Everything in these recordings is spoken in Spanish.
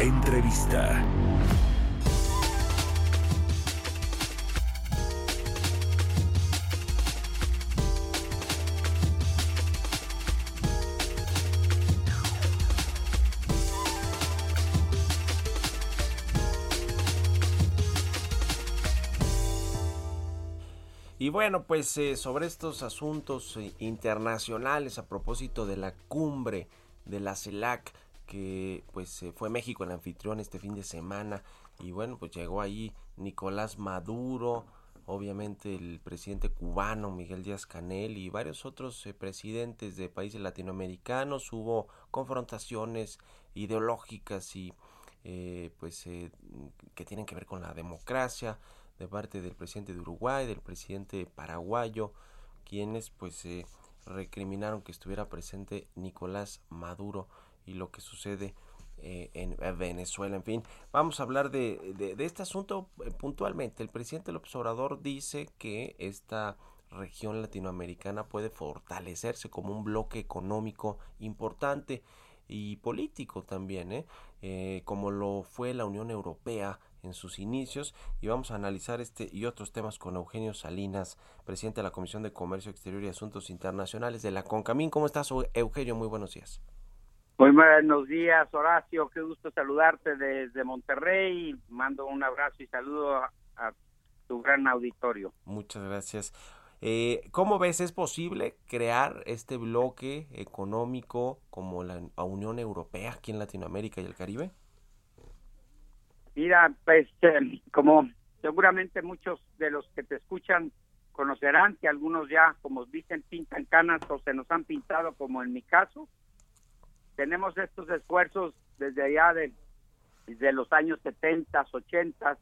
Entrevista. Y bueno, pues eh, sobre estos asuntos eh, internacionales a propósito de la cumbre de la CELAC, que pues eh, fue México el anfitrión este fin de semana, y bueno, pues llegó ahí Nicolás Maduro, obviamente el presidente cubano Miguel Díaz Canel y varios otros presidentes de países latinoamericanos, hubo confrontaciones ideológicas y pues que tienen que ver con la democracia, de parte del presidente de Uruguay, del presidente paraguayo, quienes pues eh, recriminaron que estuviera presente Nicolás Maduro y lo que sucede eh, en Venezuela. En fin, vamos a hablar de, de, este asunto eh, puntualmente. El presidente López Obrador dice que esta región latinoamericana puede fortalecerse como un bloque económico importante y político también, ¿eh? Eh, como lo fue la Unión Europea en sus inicios y vamos a analizar este y otros temas con Eugenio Salinas, presidente de la Comisión de Comercio Exterior y Asuntos Internacionales de la CONCAMIN. ¿Cómo estás, Eugenio? Muy buenos días. Muy buenos días, Horacio. Qué gusto saludarte desde Monterrey. Mando un abrazo y saludo a, a tu gran auditorio. Muchas gracias. Eh, ¿Cómo ves es posible crear este bloque económico como la Unión Europea aquí en Latinoamérica y el Caribe? Mira, pues eh, como seguramente muchos de los que te escuchan conocerán que algunos ya, como dicen, pintan canas o se nos han pintado, como en mi caso. Tenemos estos esfuerzos desde allá de, desde los años 70, 80. Ha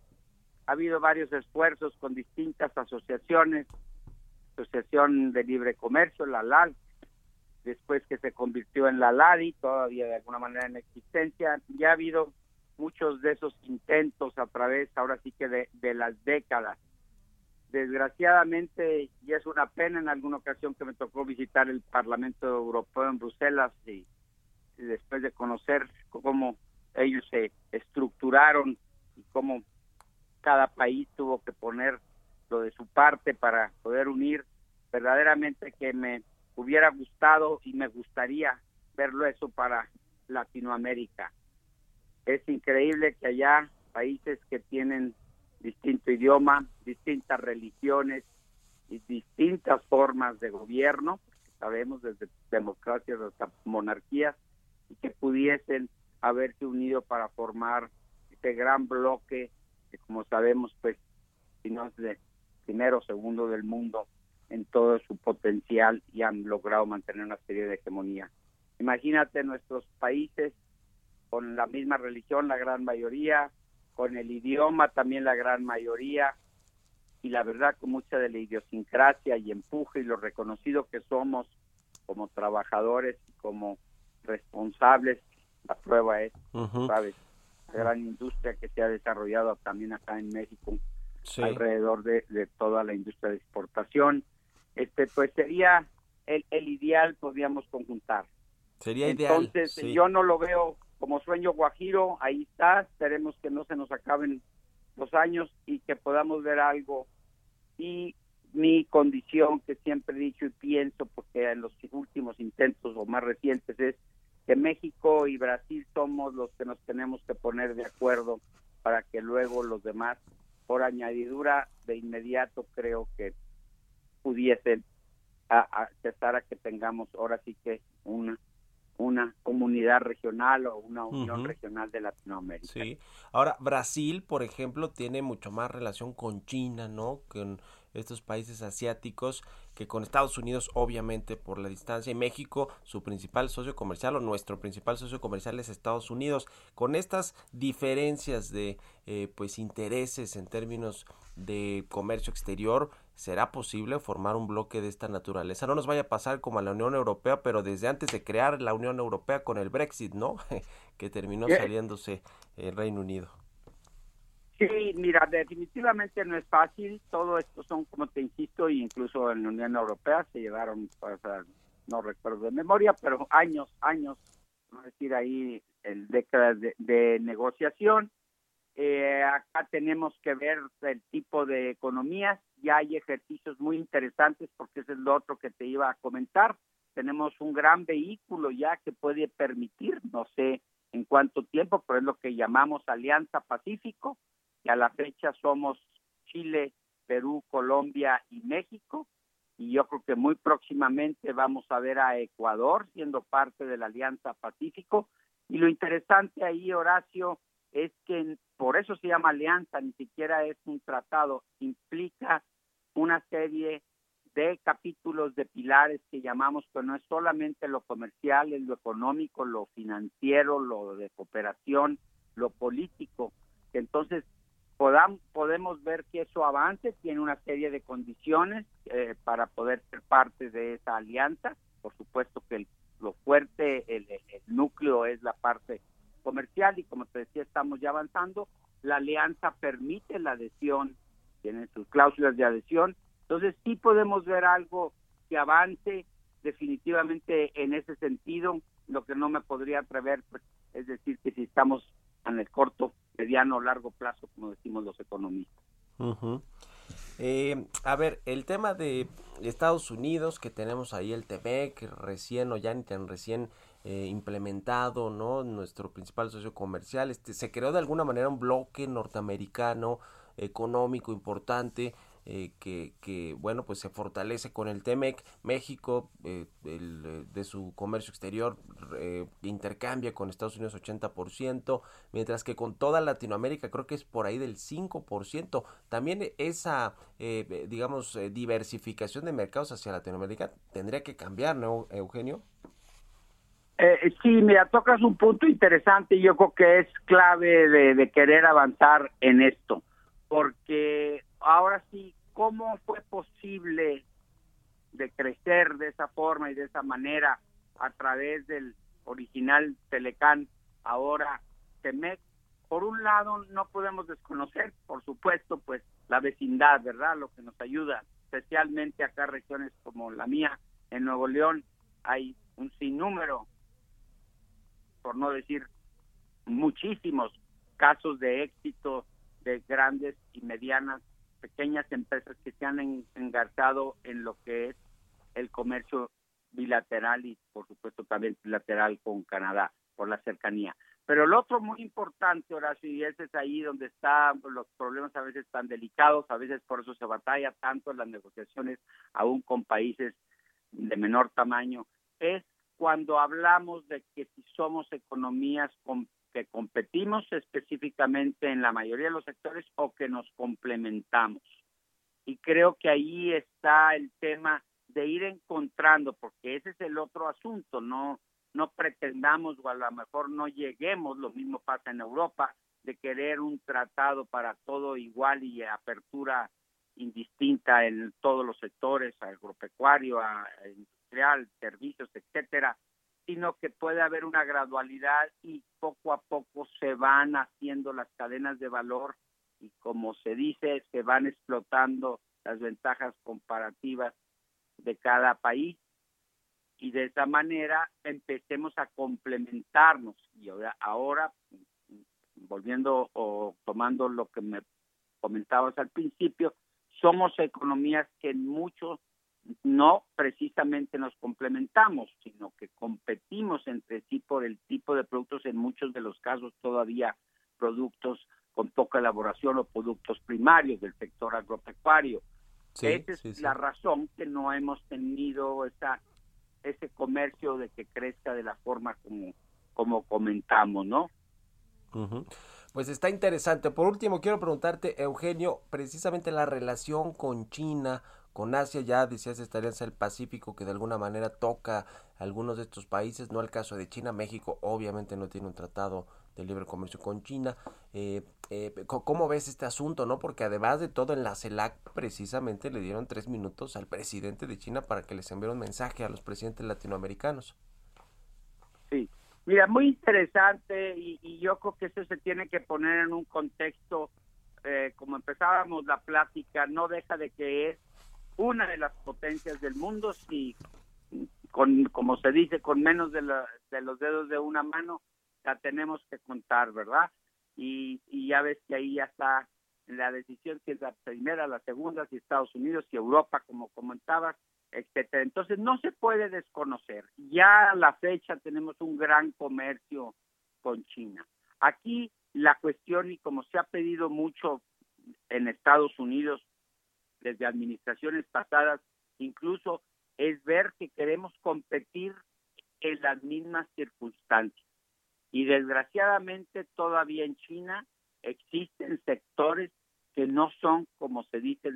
habido varios esfuerzos con distintas asociaciones, Asociación de Libre Comercio, la LAL, después que se convirtió en la LADI, todavía de alguna manera en existencia. Ya ha habido muchos de esos intentos a través, ahora sí que de, las décadas. Desgraciadamente, y es una pena en alguna ocasión que me tocó visitar el Parlamento Europeo en Bruselas y, después de conocer cómo ellos se estructuraron y cómo cada país tuvo que poner lo de su parte para poder unir, verdaderamente que me hubiera gustado y me gustaría verlo eso para Latinoamérica. Es increíble que haya países que tienen distinto idioma, distintas religiones y distintas formas de gobierno, sabemos desde democracias hasta monarquías, y que pudiesen haberse unido para formar este gran bloque que como sabemos pues si no es de primero segundo del mundo en todo su potencial y han logrado mantener una serie de hegemonía. Imagínate nuestros países con la misma religión, la gran mayoría, con el idioma también la gran mayoría, y la verdad con mucha de la idiosincrasia y empuje y lo reconocido que somos como trabajadores y como responsables, la prueba es, ¿sabes? La gran industria que se ha desarrollado también acá en México alrededor de, de, toda la industria de exportación. Este, pues sería el, el ideal, podríamos conjuntar. Sería ideal. Entonces, yo no lo veo como sueño guajiro, ahí está, esperemos que no se nos acaben los años y que podamos ver algo. Y mi condición, que siempre he dicho y pienso, porque en los últimos intentos o más recientes, es que México y Brasil somos los que nos tenemos que poner de acuerdo para que luego los demás, por añadidura, de inmediato creo que pudiesen a, a, cesar a que tengamos ahora sí que una un una comunidad regional o una unión regional de Latinoamérica. Sí. Ahora, Brasil, por ejemplo, tiene mucho más relación con China, ¿no? Con estos países asiáticos que con Estados Unidos obviamente por la distancia y México su principal socio comercial o nuestro principal socio comercial es Estados Unidos. Con estas diferencias de eh, pues intereses en términos de comercio exterior será posible formar un bloque de esta naturaleza no nos vaya a pasar como a la Unión Europea pero desde antes de crear la Unión Europea con el Brexit no que terminó saliéndose el Reino Unido Sí, mira, definitivamente no es fácil. Todo esto son, como te insisto, incluso en la Unión Europea se llevaron, no recuerdo de memoria, pero años, años, es decir, ahí el décadas de, negociación. Eh, acá tenemos que ver el tipo de economías. Ya hay ejercicios muy interesantes porque ese es lo otro que te iba a comentar. Tenemos un gran vehículo ya que puede permitir, no sé en cuánto tiempo, pero es lo que llamamos Alianza Pacífico, a la fecha somos Chile, Perú, Colombia y México. Y yo creo que muy próximamente vamos a ver a Ecuador siendo parte de la Alianza Pacífico. Y lo interesante ahí, Horacio, es que por eso se llama alianza, ni siquiera es un tratado, implica una serie de capítulos de pilares que llamamos, que no es solamente lo comercial, es lo económico, lo financiero, lo de cooperación, lo político. Entonces, podemos ver que eso avance, tiene una serie de condiciones eh, para poder ser parte de esa alianza. Por supuesto que lo fuerte, el, núcleo es la parte comercial y como te decía, estamos ya avanzando. La alianza permite la adhesión, tiene sus cláusulas de adhesión. Entonces sí podemos ver algo que avance definitivamente en ese sentido. Lo que no me podría atrever pues, es decir que si estamos en el corto mediano o largo plazo, como decimos los economistas. Eh, a ver, el tema de Estados Unidos, que tenemos ahí el TEMEC recién o ya ni tan recién eh, implementado, ¿no? Nuestro principal socio comercial, este, se creó de alguna manera un bloque norteamericano económico importante eh, que, que, bueno pues se fortalece con el TEMEC México eh, el, de su comercio exterior eh, intercambia con Estados Unidos 80% mientras que con toda Latinoamérica creo que es por ahí del 5% también esa digamos diversificación de mercados hacia Latinoamérica tendría que cambiar ¿no Eugenio? sí, mira, tocas un punto interesante y yo creo que es clave de querer avanzar en esto, porque ahora sí ¿Cómo fue posible de crecer de esa forma y de esa manera a través del original Telecán, ahora Temec? Por un lado, no podemos desconocer, por supuesto, pues la vecindad, ¿verdad? Lo que nos ayuda, especialmente acá regiones como la mía, en Nuevo León, hay un sinnúmero, por no decir muchísimos casos de éxito de grandes y medianas pequeñas empresas que se han engarzado en lo que es el comercio bilateral y por supuesto también bilateral con Canadá por la cercanía. Pero el otro muy importante, Horacio, y ese es ahí donde están los problemas a veces tan delicados, a veces por eso se batalla tanto en las negociaciones aún con países de menor tamaño, es cuando hablamos de que si somos economías con que competimos específicamente en la mayoría de los sectores o que nos complementamos. Y creo que ahí está el tema de ir encontrando, porque ese es el otro asunto, no no pretendamos o a lo mejor no lleguemos, lo mismo pasa en Europa, de querer un tratado para todo igual y apertura indistinta en todos los sectores, agropecuario, industrial, servicios, etcétera, sino que puede haber una gradualidad y poco a poco se van haciendo las cadenas de valor y como se dice, se van explotando las ventajas comparativas de cada país. Y de esa manera empecemos a complementarnos. Y ahora, ahora volviendo o tomando lo que me comentabas al principio, somos economías que en muchos no precisamente nos complementamos, sino que competimos entre sí por el tipo de productos, en muchos de los casos todavía productos con poca elaboración o productos primarios del sector agropecuario. Esa es la razón que no hemos tenido esa ese comercio de que crezca de la forma como, como comentamos, ¿no? Pues está interesante. Por último, quiero preguntarte, Eugenio, precisamente la relación con China, con Asia, ya decías estaría en el Pacífico, que de alguna manera toca algunos de estos países, no el caso de China, México obviamente no tiene un tratado de libre comercio con China. Eh, eh, ¿Cómo ves este asunto? no Porque además de todo en la CELAC precisamente le dieron tres minutos al presidente de China para que les enviara un mensaje a los presidentes latinoamericanos. Sí, Mira, muy interesante y, yo creo que eso se tiene que poner en un contexto, eh, como empezábamos la plática, no deja de que es una de las potencias del mundo, si con, como se dice, con menos de, de los dedos de una mano, la tenemos que contar, ¿verdad? Y, y ya ves que ahí ya está la decisión si es la primera, la segunda, si Estados Unidos, si Europa, como comentabas, etcétera. Entonces no se puede desconocer. Ya a la fecha tenemos un gran comercio con China. Aquí la cuestión y como se ha pedido mucho en Estados Unidos desde administraciones pasadas, incluso es ver que queremos competir en las mismas circunstancias. Y desgraciadamente todavía en China existen sectores que no son, como se dice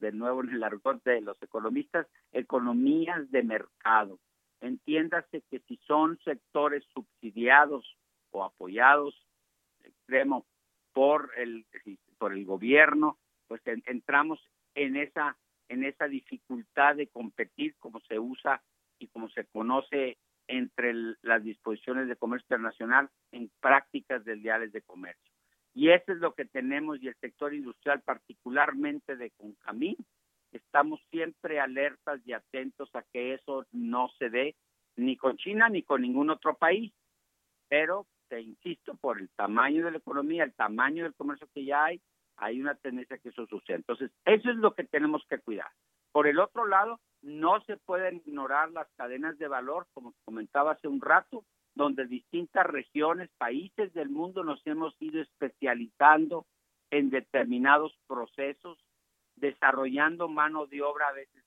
de nuevo en el argot de los economistas, economías de mercado. Entiéndase que si son sectores subsidiados o apoyados extremo por el por el gobierno, pues entramos en esa en esa dificultad de competir como se usa y como se conoce entre las disposiciones de comercio internacional en prácticas del diales de comercio. Y eso es lo que tenemos y el sector industrial, particularmente de Concamín, estamos siempre alertas y atentos a que eso no se dé ni con China ni con ningún otro país. Pero te insisto, por el tamaño de la economía, el tamaño del comercio que ya hay, hay una tendencia que eso suceda. Entonces, eso es lo que tenemos que cuidar. Por el otro lado, no se pueden ignorar las cadenas de valor, como comentaba hace un rato, donde distintas regiones, países del mundo nos hemos ido especializando en determinados procesos, desarrollando mano de obra a veces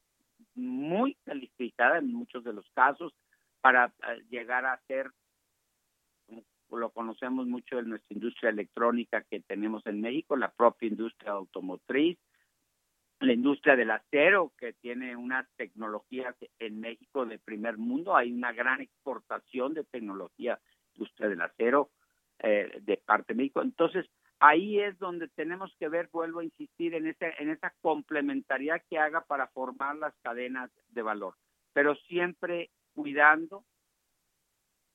muy calificada en muchos de los casos para eh, llegar a ser, lo conocemos mucho en nuestra industria electrónica que tenemos en México, la propia industria automotriz, la industria del acero, que tiene unas tecnologías en México de primer mundo, hay una gran exportación de tecnología, industria del acero eh, de parte de México. Entonces, ahí es donde tenemos que ver, vuelvo a insistir, en, ese, en esa complementariedad que haga para formar las cadenas de valor, pero siempre cuidando,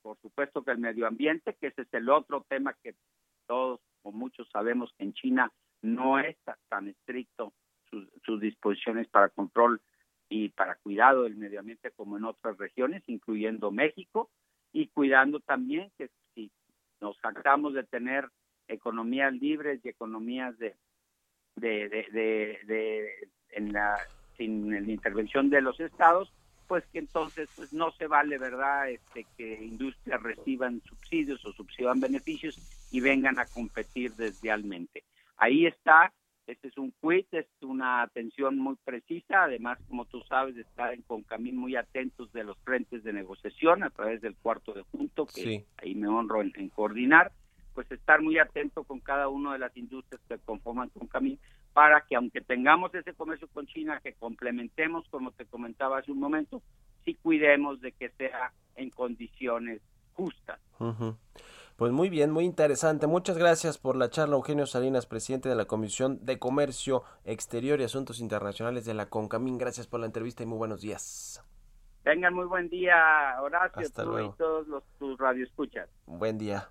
por supuesto que el medio ambiente, que ese es el otro tema que todos o muchos sabemos que en China no es tan estricto sus, disposiciones para control y para cuidado del medio ambiente como en otras regiones, incluyendo México, y cuidando también que si nos jactamos de tener economías libres y economías de, de, de, de, en la sin la intervención de los estados, pues que entonces pues no se vale, ¿verdad?, este que industrias reciban subsidios o subsidian beneficios y vengan a competir deslealmente. Ahí está este es un quiz, es una atención muy precisa, además, como tú sabes, está en Concamín muy atentos de los frentes de negociación a través del cuarto de junto, que ahí me honro en, coordinar, pues estar muy atento con cada una de las industrias que conforman Concamín para que aunque tengamos ese comercio con China, que complementemos, como te comentaba hace un momento, sí cuidemos de que sea en condiciones justas. Pues muy bien, muy interesante. Muchas gracias por la charla, Eugenio Salinas, presidente de la Comisión de Comercio Exterior y Asuntos Internacionales de la CONCAMIN. Gracias por la entrevista y muy buenos días. Tengan muy buen día, Horacio, Hasta tú y todos los tus radioescuchas. Buen día.